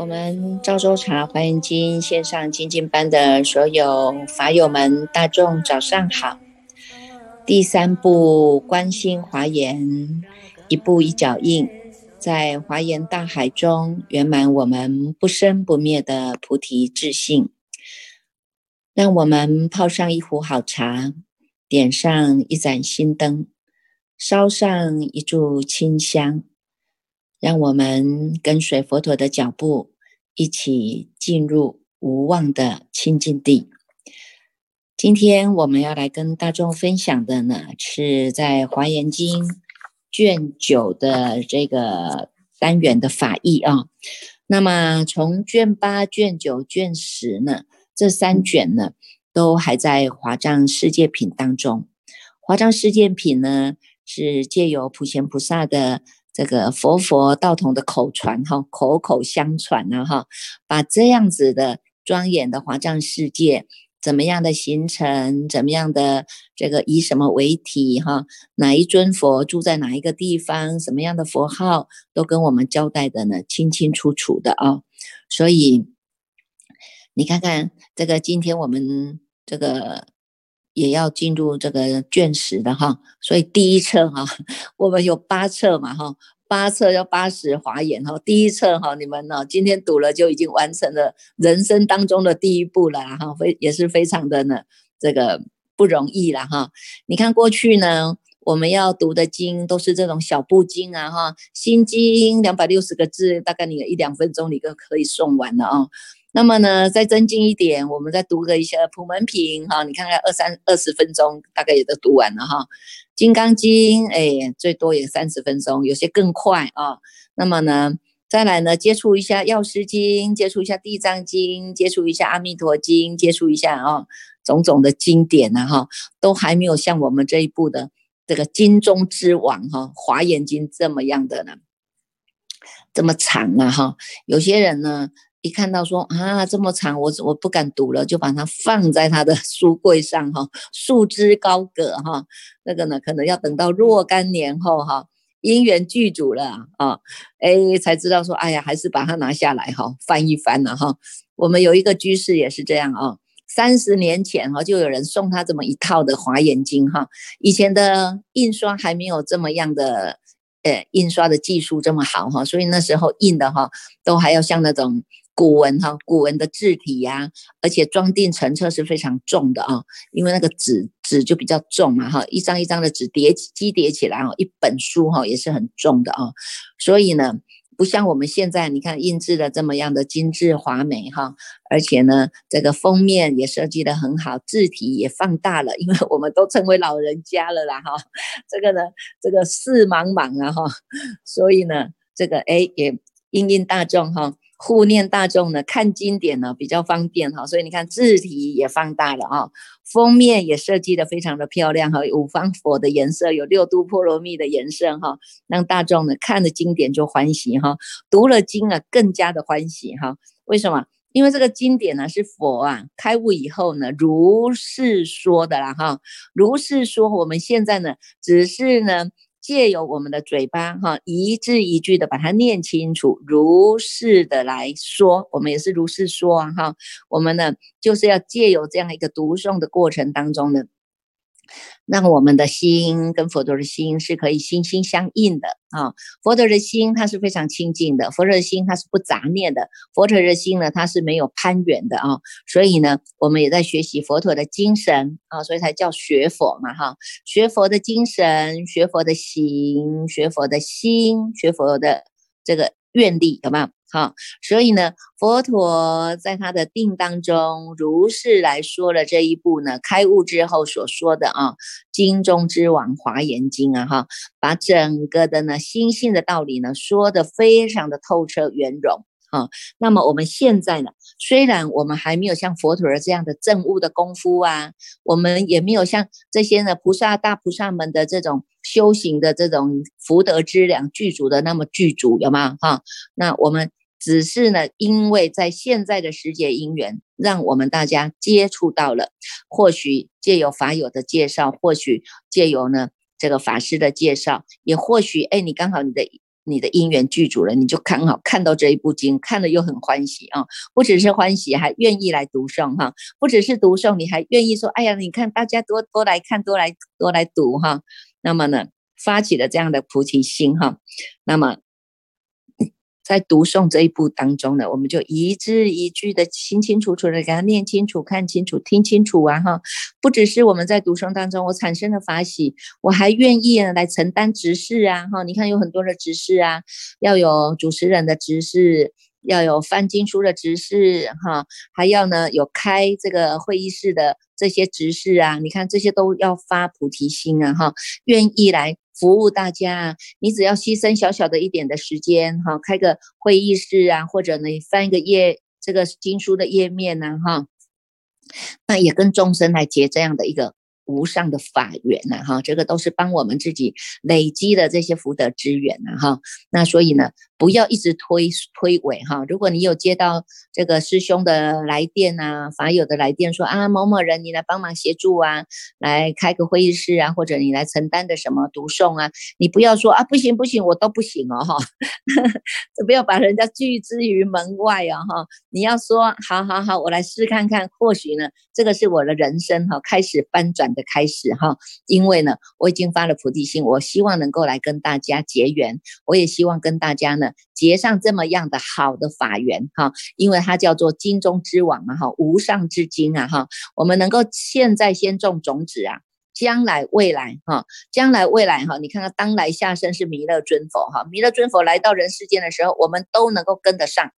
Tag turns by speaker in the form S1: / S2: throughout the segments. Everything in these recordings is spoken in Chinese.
S1: 我们赵州茶华严经线上精进班的所有法友们，大众早上好。第三步观心华严，一步一脚印，在华严大海中圆满我们不生不灭的菩提智性。让我们泡上一壶好茶，点上一盏心灯，烧上一炷清香。让我们跟随佛陀的脚步，一起进入无望的清净地。今天我们要来跟大众分享的呢，是在《华严经》卷九的这个单元的法义啊。那么从卷八、卷九、卷十呢，这三卷呢，都还在华藏世界品当中。华藏世界品呢，是借由普贤菩萨的。这个佛佛道统的口传哈，口口相传呢哈，把这样子的庄严的华藏世界，怎么样的形成，怎么样的这个以什么为体哈，哪一尊佛住在哪一个地方，什么样的佛号，都跟我们交代的呢清清楚楚的啊。所以你看看这个，今天我们这个。也要进入这个卷十的哈，所以第一册哈，我们有八册嘛哈，八册要八十华严哈，第一册哈，你们呢今天读了就已经完成了人生当中的第一步了哈，非也是非常的呢这个不容易了哈。你看过去呢，我们要读的经都是这种小部经啊哈，心经两百六十个字，大概你一两分钟你就可以诵完了啊。那么呢，再增进一点，我们再读个一些普门品哈，你看看二三二十分钟，大概也都读完了哈。金刚经，哎，最多也三十分钟，有些更快啊。那么呢，再来呢，接触一下药师经，接触一下地藏经，接触一下阿弥陀经，接触一下啊，种种的经典呢哈，都还没有像我们这一部的这个经中之王哈，华严经这么样的呢，这么长啊哈。有些人呢。一看到说啊这么长，我我不敢读了，就把它放在他的书柜上哈，束之高阁哈。那个呢，可能要等到若干年后哈，因缘具足了啊，哎，才知道说，哎呀，还是把它拿下来哈，翻一翻了哈。我们有一个居士也是这样啊，三十年前哈，就有人送他这么一套的华严经哈，以前的印刷还没有这么样的，呃，印刷的技术这么好哈，所以那时候印的哈，都还要像那种。古文哈，古文的字体呀，而且装订成册是非常重的啊，因为那个纸纸就比较重嘛哈，一张一张的纸叠积叠起来哦，一本书哈也是很重的啊，所以呢，不像我们现在你看印制的这么样的精致华美哈，而且呢，这个封面也设计的很好，字体也放大了，因为我们都成为老人家了啦哈，这个呢，这个事茫茫啊哈，所以呢，这个哎也应应大众哈。护念大众呢，看经典呢比较方便哈，所以你看字体也放大了啊，封面也设计的非常的漂亮哈，五方佛的颜色有六度波罗蜜的颜色哈，让大众呢看了经典就欢喜哈，读了经啊更加的欢喜哈。为什么？因为这个经典呢是佛啊开悟以后呢如是说的啦哈，如是说我们现在呢只是呢。借由我们的嘴巴，哈，一字一句的把它念清楚，如是的来说，我们也是如是说啊，哈，我们呢就是要借由这样一个读诵的过程当中呢。让我们的心跟佛陀的心是可以心心相印的啊！佛陀的心它是非常清净的，佛陀的心它是不杂念的，佛陀的心呢它是没有攀缘的啊！所以呢，我们也在学习佛陀的精神啊，所以才叫学佛嘛哈！学佛的精神，学佛的行，学佛的心，学佛的这个愿力，有没有？好，所以呢，佛陀在他的定当中，如是来说了这一部呢，开悟之后所说的啊，经中之王华严经啊，哈，把整个的呢心性的道理呢说的非常的透彻圆融啊。那么我们现在呢，虽然我们还没有像佛陀这样的证悟的功夫啊，我们也没有像这些呢菩萨大菩萨们的这种。修行的这种福德之量具足的那么具足，有吗？哈，那我们。只是呢，因为在现在的世界因缘，让我们大家接触到了，或许借由法友的介绍，或许借由呢这个法师的介绍，也或许哎，你刚好你的你的因缘具足了，你就刚好看到这一部经，看了又很欢喜啊！不只是欢喜，还愿意来读诵哈。不只是读诵，你还愿意说：“哎呀，你看大家多多来看，多来多来读哈。”那么呢，发起了这样的菩提心哈。那么。在读诵这一步当中呢，我们就一字一句的清清楚楚的给他念清楚、看清楚、听清楚啊！哈，不只是我们在读诵当中我产生了法喜，我还愿意来承担执事啊！哈，你看有很多的执事啊，要有主持人的执事，要有翻经书的执事，哈，还要呢有开这个会议室的这些执事啊！你看这些都要发菩提心啊！哈，愿意来。服务大家，你只要牺牲小小的一点的时间，哈，开个会议室啊，或者呢翻一个页，这个经书的页面呢，哈，那也跟众生来结这样的一个。无上的法缘呐，哈，这个都是帮我们自己累积的这些福德资源呐，哈。那所以呢，不要一直推推诿哈。如果你有接到这个师兄的来电啊，法友的来电说啊，某某人你来帮忙协助啊，来开个会议室啊，或者你来承担的什么读诵啊，你不要说啊，不行不行，我都不行哦，哈，不要把人家拒之于门外啊，哈。你要说好好好，我来试看看，或许呢，这个是我的人生哈开始翻转的。开始哈，因为呢，我已经发了菩提心，我希望能够来跟大家结缘，我也希望跟大家呢结上这么样的好的法缘哈，因为它叫做金中之王啊哈，无上之金啊哈，我们能够现在先种种子啊，将来未来哈，将来未来哈，你看看当来下生是弥勒尊佛哈，弥勒尊佛来到人世间的时候，我们都能够跟得上。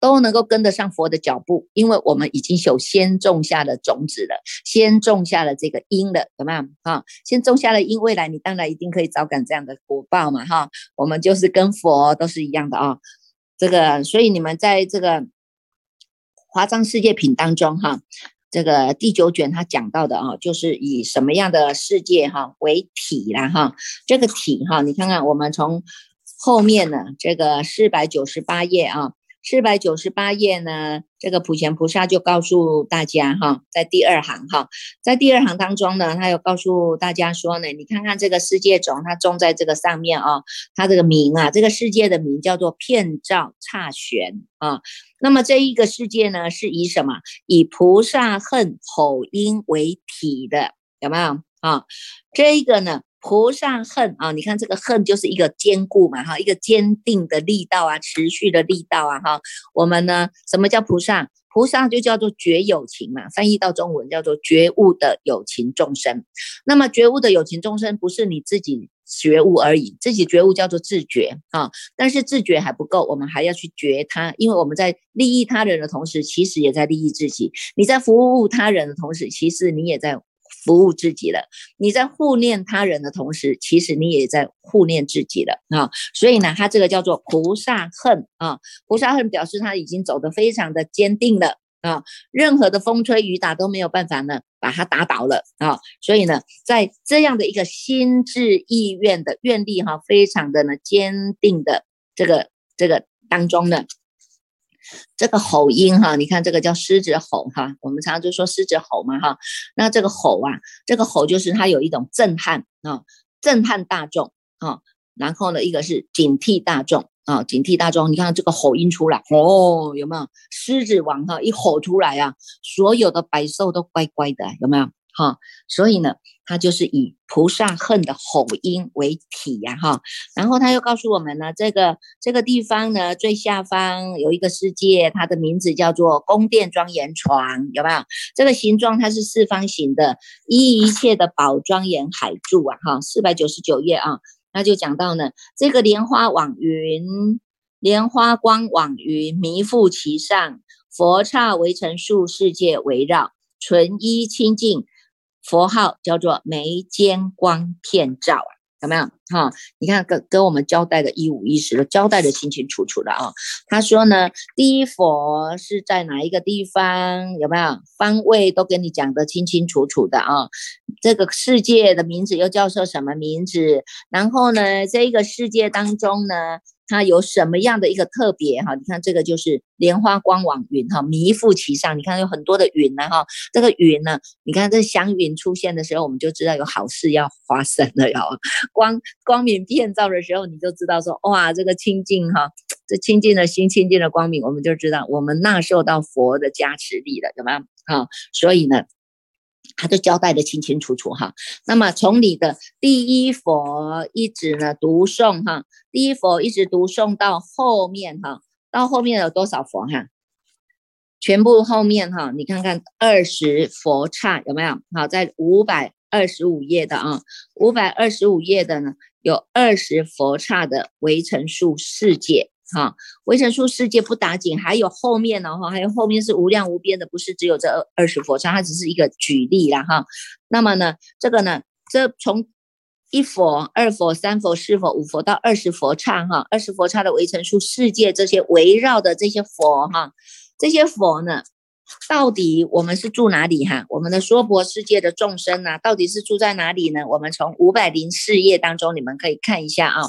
S1: 都能够跟得上佛的脚步，因为我们已经有先种下了种子了，先种下了这个因了，怎么样？哈，先种下了因，未来你当然一定可以早感这样的果报嘛，哈。我们就是跟佛都是一样的啊，这个，所以你们在这个华章世界品当中，哈，这个第九卷他讲到的啊，就是以什么样的世界哈为体啦，哈，这个体哈，你看看我们从后面呢，这个四百九十八页啊。四百九十八页呢，这个普贤菩萨就告诉大家哈，在第二行哈，在第二行当中呢，他有告诉大家说呢，你看看这个世界种，它种在这个上面啊，它这个名啊，这个世界的名叫做片照刹玄啊。那么这一个世界呢，是以什么？以菩萨恨吼音为体的，有没有啊？这一个呢？菩萨恨啊，你看这个恨就是一个坚固嘛，哈，一个坚定的力道啊，持续的力道啊，哈。我们呢，什么叫菩萨？菩萨就叫做觉有情嘛，翻译到中文叫做觉悟的有情众生。那么觉悟的有情众生不是你自己觉悟而已，自己觉悟叫做自觉啊。但是自觉还不够，我们还要去觉他，因为我们在利益他人的同时，其实也在利益自己。你在服务他人的同时，其实你也在。服务自己了，你在护念他人的同时，其实你也在护念自己了啊。所以呢，他这个叫做菩萨恨啊，菩萨恨表示他已经走得非常的坚定了啊，任何的风吹雨打都没有办法呢把他打倒了啊。所以呢，在这样的一个心智意愿的愿力哈，非常的呢坚定的这个这个当中呢。这个吼音哈，你看这个叫狮子吼哈，我们常常就说狮子吼嘛哈。那这个吼啊，这个吼就是它有一种震撼啊，震撼大众啊。然后呢，一个是警惕大众啊，警惕大众。你看这个吼音出来哦，有没有狮子王哈？一吼出来啊，所有的百兽都乖乖的，有没有？哈，所以呢，他就是以菩萨恨的吼音为体呀，哈，然后他又告诉我们呢，这个这个地方呢，最下方有一个世界，它的名字叫做宫殿庄严床，有没有？这个形状它是四方形的，依一切的宝庄严海柱啊，哈，四百九十九页啊，那就讲到呢，这个莲花网云，莲花光网云弥覆其上，佛刹围成数世界围绕，纯一清净。佛号叫做眉间光片照啊，有没有？哈，你看跟跟我们交代的一五一十的交代的清清楚楚的啊。他说呢，第一佛是在哪一个地方？有没有方位都跟你讲的清清楚楚的啊？这个世界的名字又叫做什么名字？然后呢，这个世界当中呢，它有什么样的一个特别哈？你看这个就是莲花光网云哈，弥覆其上。你看有很多的云呢哈，这个云呢，你看这祥云出现的时候，我们就知道有好事要发生了哟。光光明遍照的时候，你就知道说哇，这个清净哈，这清净的心、清净的光明，我们就知道我们纳受到佛的加持力了，对吧？好，所以呢。他都交代的清清楚楚哈，那么从你的第一佛一直呢读诵哈，第一佛一直读诵到后面哈，到后面有多少佛哈？全部后面哈，你看看二十佛刹有没有？好，在五百二十五页的啊，五百二十五页的呢，有二十佛刹的围城数世界。哈，围城数世界不打紧，还有后面呢哈，还有后面是无量无边的，不是只有这二二十佛刹，它只是一个举例了哈。那么呢，这个呢，这从一佛、二佛、三佛、四佛、五佛到二十佛刹哈，二十佛刹的围城数世界这些围绕的这些佛哈，这些佛呢，到底我们是住哪里哈？我们的娑婆世界的众生呢，到底是住在哪里呢？我们从五百零四页当中，你们可以看一下啊。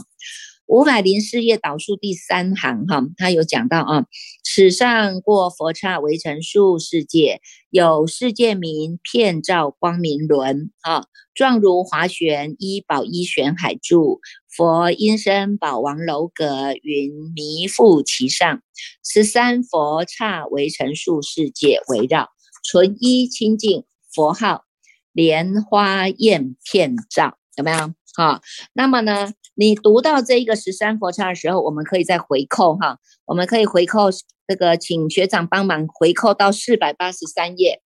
S1: 五百零四页导数第三行哈，他有讲到啊，此上过佛刹围城数世界，有世界名遍照光明轮啊，状如华玄一宝一玄海柱，佛音声宝王楼阁云弥覆其上，十三佛刹围城数世界围绕，纯一清净佛号，莲花焰片照，有没有？好，那么呢，你读到这一个十三佛刹的时候，我们可以再回扣哈，我们可以回扣这个，请学长帮忙回扣到四百八十三页，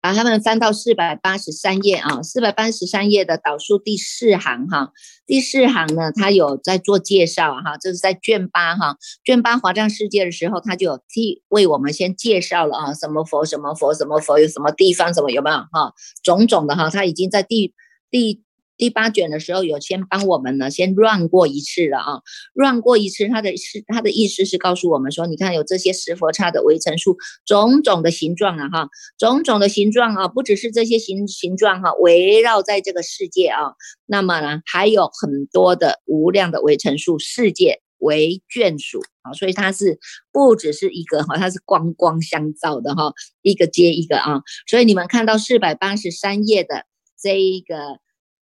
S1: 把他们翻到四百八十三页啊，四百八十三页的导数第四行哈，第四行呢，他有在做介绍哈，这是在卷八哈，卷八华藏世界的时候，他就有替为我们先介绍了啊，什么佛什么佛什么佛有什么地方什么有没有哈，种种的哈，他已经在第第。第八卷的时候有先帮我们呢，先乱过一次了啊，乱过一次，他的是他的意思是告诉我们说，你看有这些十佛刹的围城数，种种的形状啊哈，种种的形状啊，不只是这些形形状哈，围绕在这个世界啊，那么呢还有很多的无量的围城数世界为眷属啊，所以它是不只是一个哈，它是光光相照的哈，一个接一个啊，所以你们看到四百八十三页的这一个。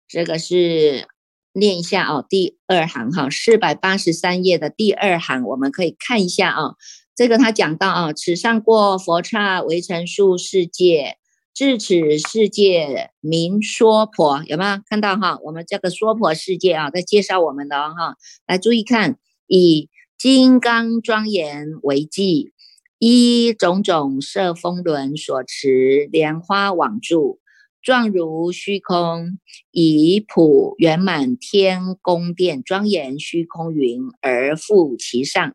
S1: 这个是念一下哦，第二行哈，四百八十三页的第二行，我们可以看一下啊。这个他讲到啊，此上过佛刹围城数世界，至此世界名娑婆，有没有看到哈？我们这个娑婆世界啊，在介绍我们的哈，来注意看，以金刚庄严为记，依种种色风轮所持莲花网住。状如虚空，以普圆满天宫殿庄严虚空云而覆其上，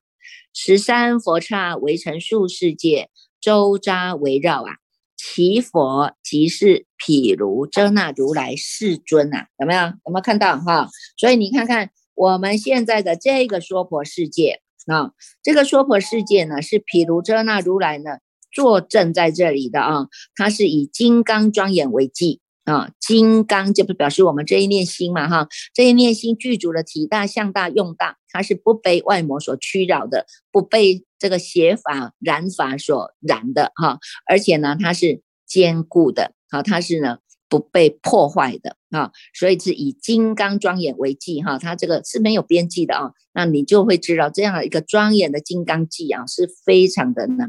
S1: 十三佛刹围成数世界，周匝围绕啊，其佛即是毗卢遮那如来世尊啊，有没有？有没有看到哈？所以你看看我们现在的这个娑婆世界啊，这个娑婆世界呢，是毗卢遮那如来呢。坐镇在这里的啊，它是以金刚庄严为记啊，金刚就不表示我们这一念心嘛哈，这一念心具足的体大、相大、用大，它是不被外魔所驱扰的，不被这个邪法染法所染的哈，而且呢，它是坚固的，好，它是呢不被破坏的啊，所以是以金刚庄严为记哈，它这个是没有边际的啊，那你就会知道这样的一个庄严的金刚记啊，是非常的呢。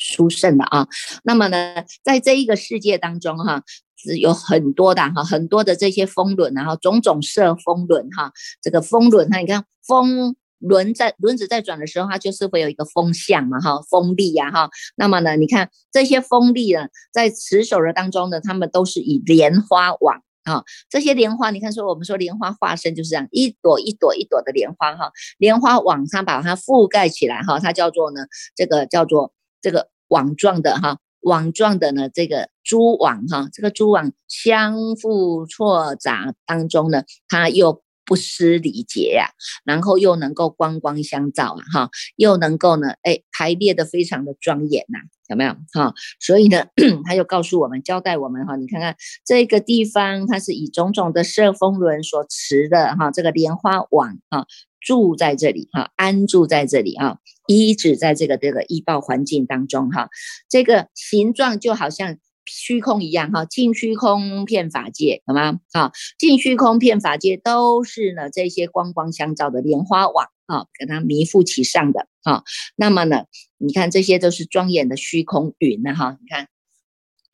S1: 殊胜的啊，那么呢，在这一个世界当中哈，是有很多的哈，很多的这些风轮，然后种种色风轮哈，这个风轮，哈，你看风轮在轮子在转的时候，它就是会有一个风向嘛哈，风力呀哈，那么呢，你看这些风力呢，在持手的当中呢，他们都是以莲花网啊，这些莲花，你看说我们说莲花化身就是这样，一朵一朵一朵的莲花哈，莲花网上把它覆盖起来哈，它叫做呢，这个叫做。这个网状的哈，网状的呢，这个蛛网哈，这个蛛网相互错杂当中呢，它又不失礼节呀，然后又能够光光相照啊，哈，又能够呢，哎，排列的非常的庄严呐，有没有？哈，所以呢，他就告诉我们，交代我们哈，你看看这个地方，它是以种种的色风轮所持的哈，这个莲花网啊，住在这里哈，安住在这里啊，一直在这个这个医报环境当中哈，这个形状就好像。虚空一样哈，净虚空遍法界，好吗？啊，净虚空遍法界都是呢这些光光相照的莲花网啊，给它弥覆其上的啊。那么呢，你看这些都是庄严的虚空云呢哈，你看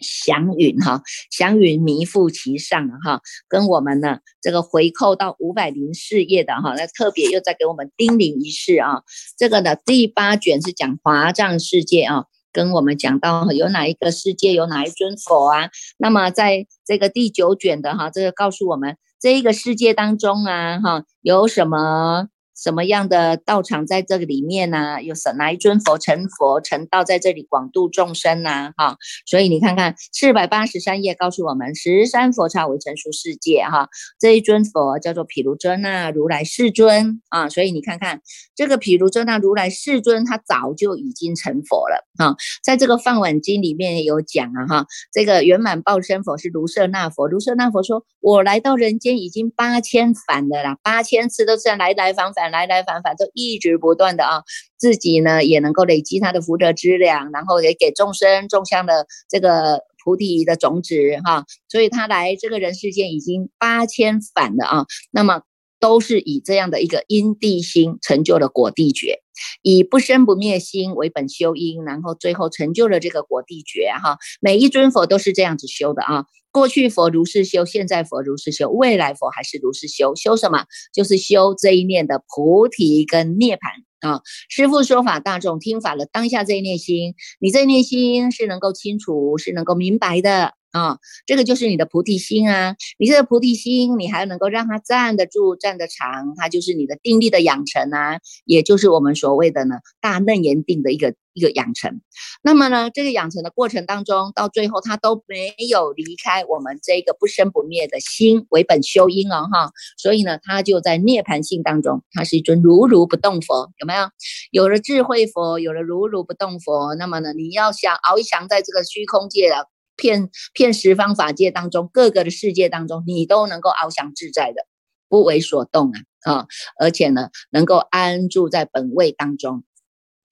S1: 祥云哈，祥云弥覆其上哈，跟我们呢这个回扣到五百零四页的哈，那特别又在给我们叮咛一事啊。这个呢第八卷是讲华藏世界啊。跟我们讲到有哪一个世界有哪一尊佛啊？那么在这个第九卷的哈，这个告诉我们这一个世界当中啊，哈有什么？什么样的道场在这个里面呢？有什哪一尊佛成佛成道在这里广度众生呢？哈，所以你看看四百八十三页告诉我们，十三佛刹为成熟世界哈，这一尊佛叫做毗卢遮那如来世尊啊。所以你看看这个毗卢遮那如来世尊，他早就已经成佛了啊。在这个梵文经里面有讲啊哈，这个圆满报身佛是卢舍那佛，卢舍那佛说，我来到人间已经八千返了啦，八千次都是来来往返。来来返返都一直不断的啊，自己呢也能够累积他的福德资粮，然后也给众生种下了这个菩提的种子哈，所以他来这个人世间已经八千返了啊，那么都是以这样的一个因地心成就了果地觉，以不生不灭心为本修因，然后最后成就了这个果地觉哈，每一尊佛都是这样子修的啊。过去佛如是修，现在佛如是修，未来佛还是如是修。修什么？就是修这一念的菩提跟涅槃啊！师父说法，大众听法了，当下这一念心，你这一念心是能够清楚，是能够明白的。啊，这个就是你的菩提心啊！你这个菩提心，你还能够让它站得住、站得长，它就是你的定力的养成啊，也就是我们所谓的呢大楞严定的一个一个养成。那么呢，这个养成的过程当中，到最后它都没有离开我们这个不生不灭的心为本修因哦，哈，所以呢，它就在涅槃性当中，它是一尊如如不动佛，有没有？有了智慧佛，有了如如不动佛，那么呢，你要想翱翔在这个虚空界了。片片十方法界当中，各个的世界当中，你都能够翱翔自在的，不为所动啊啊！而且呢，能够安住在本位当中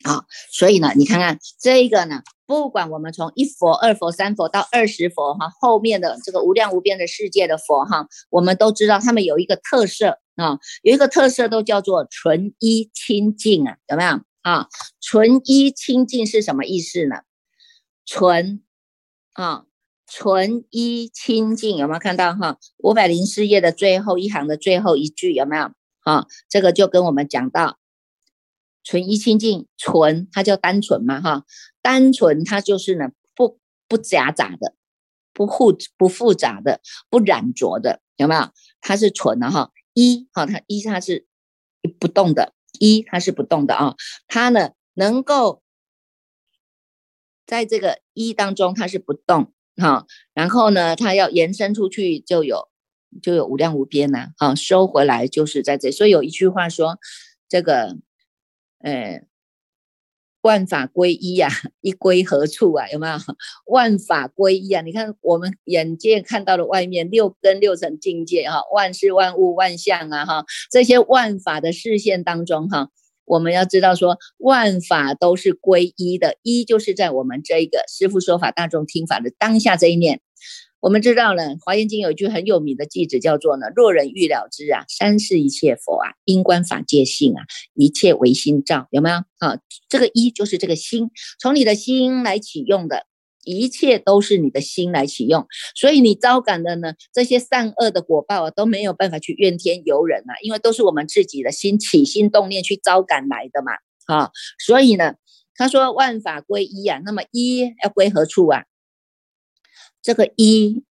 S1: 啊。所以呢，你看看这个呢，不管我们从一佛、二佛、三佛到二十佛哈，后面的这个无量无边的世界的佛哈，我们都知道他们有一个特色啊，有一个特色都叫做纯一清净啊，有没有啊？纯一清净是什么意思呢？纯。啊，纯一清净有没有看到哈？五百零四页的最后一行的最后一句有没有？啊，这个就跟我们讲到纯一清净，纯它叫单纯嘛哈，单纯它就是呢不不夹杂的，不复不复杂的，不染浊的，有没有？它是纯的哈，一哈它一它是不动的，一它是不动的啊，它呢能够。在这个一当中，它是不动哈，然后呢，它要延伸出去就有就有无量无边呐，啊，收回来就是在这，所以有一句话说，这个，呃，万法归一呀，一归何处啊？有没有？万法归一啊？你看我们眼界看到的外面六根六层境界哈，万事万物万象啊哈，这些万法的视线当中哈。我们要知道，说万法都是归一的，一就是在我们这一个师父说法、大众听法的当下这一念。我们知道了，《华严经》有一句很有名的句子，叫做呢：“若人欲了之啊，三世一切佛啊，因观法界性啊，一切唯心造。”有没有？啊，这个一就是这个心，从你的心来启用的。一切都是你的心来启用，所以你招感的呢，这些善恶的果报啊，都没有办法去怨天尤人啊，因为都是我们自己的心起心动念去招感来的嘛，啊，所以呢，他说万法归一啊，那么一要归何处啊？这个一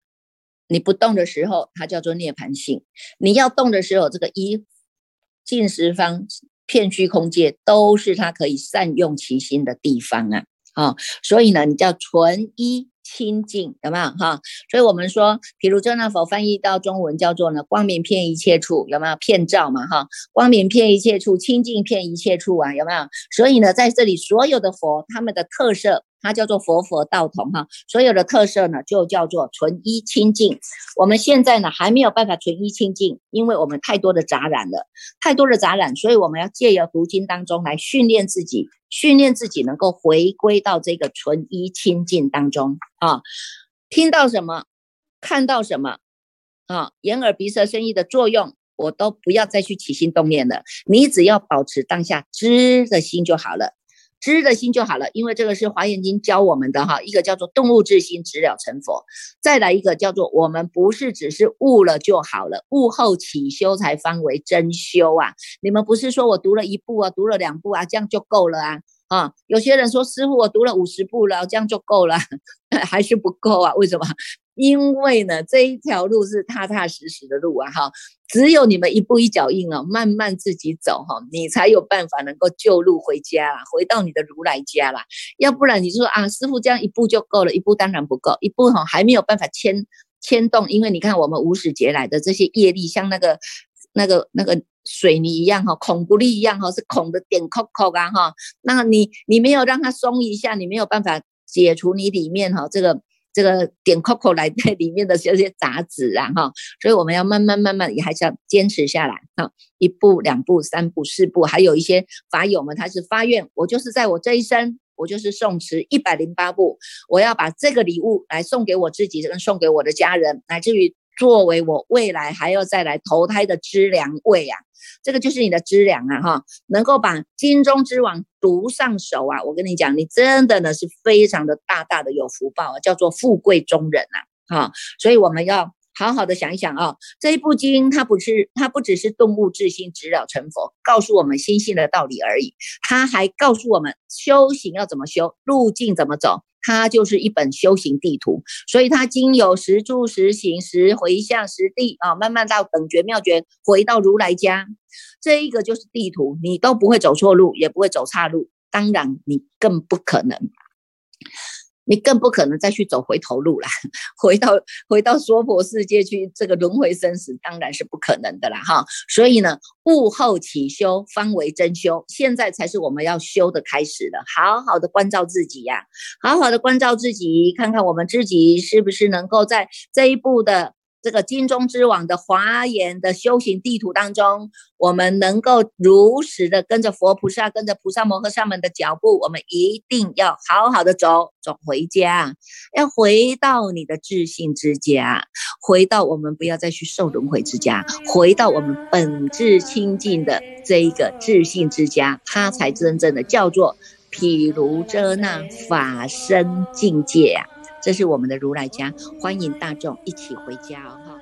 S1: 你不动的时候，它叫做涅盘性；你要动的时候，这个一尽十方片虚空界都是它可以善用其心的地方啊。啊，所以呢，你叫纯一清净，有没有哈？所以我们说，譬如遮那佛翻译到中文叫做呢，光明遍一切处，有没有？遍照嘛哈，光明遍一切处，清净遍一切处啊，有没有？所以呢，在这里所有的佛，他们的特色。它叫做佛佛道同哈，所有的特色呢就叫做纯一清净。我们现在呢还没有办法纯一清净，因为我们太多的杂染了，太多的杂染，所以我们要借由读经当中来训练自己，训练自己能够回归到这个纯一清净当中啊。听到什么，看到什么啊，眼耳鼻舌身意的作用，我都不要再去起心动念了，你只要保持当下知的心就好了。知的心就好了，因为这个是华严经教我们的哈，一个叫做动物之心，直了成佛；再来一个叫做我们不是只是悟了就好了，悟后起修才方为真修啊！你们不是说我读了一部啊，读了两部啊，这样就够了啊？啊，有些人说师傅我读了五十部了，这样就够了，还是不够啊？为什么？因为呢，这一条路是踏踏实实的路啊，哈，只有你们一步一脚印哦，慢慢自己走哈，你才有办法能够救路回家啦，回到你的如来家啦。要不然你说啊，师傅这样一步就够了，一步当然不够，一步哈还没有办法牵牵动，因为你看我们无始劫来的这些业力，像那个那个那个水泥一样哈，孔不利一样哈，是孔的点扣扣啊哈，那你你没有让它松一下，你没有办法解除你里面哈这个。这个点 Coco 来 在里面的这些杂质啊，哈，所以我们要慢慢慢慢也还是要坚持下来哈，一步两步三步四步，还有一些法友们他是发愿，我就是在我这一生，我就是诵持一百零八部，我要把这个礼物来送给我自己，跟送给我的家人，乃至于。作为我未来还要再来投胎的资粮位啊，这个就是你的资粮啊哈，能够把金钟之王读上手啊，我跟你讲，你真的呢是非常的大大的有福报啊，叫做富贵中人呐哈，所以我们要好好的想一想啊，这一部经它不是它不只是动物自心直了成佛，告诉我们心性的道理而已，它还告诉我们修行要怎么修，路径怎么走。它就是一本修行地图，所以它经有十住、十行、十回向、十地啊，慢慢到等觉妙觉，回到如来家，这一个就是地图，你都不会走错路，也不会走岔路，当然你更不可能。你更不可能再去走回头路了，回到回到娑婆世界去，这个轮回生死当然是不可能的啦，哈。所以呢，悟后起修方为真修，现在才是我们要修的开始的。好好的关照自己呀，好好的关照自己，看看我们自己是不是能够在这一步的。这个金钟之王的华严的修行地图当中，我们能够如实的跟着佛菩萨、跟着菩萨摩诃萨们的脚步，我们一定要好好的走，走回家，要回到你的自信之家，回到我们不要再去受轮回之家，回到我们本质清净的这一个自信之家，它才真正的叫做毗卢遮那法身境界啊。这是我们的如来家，欢迎大众一起回家哦！哈。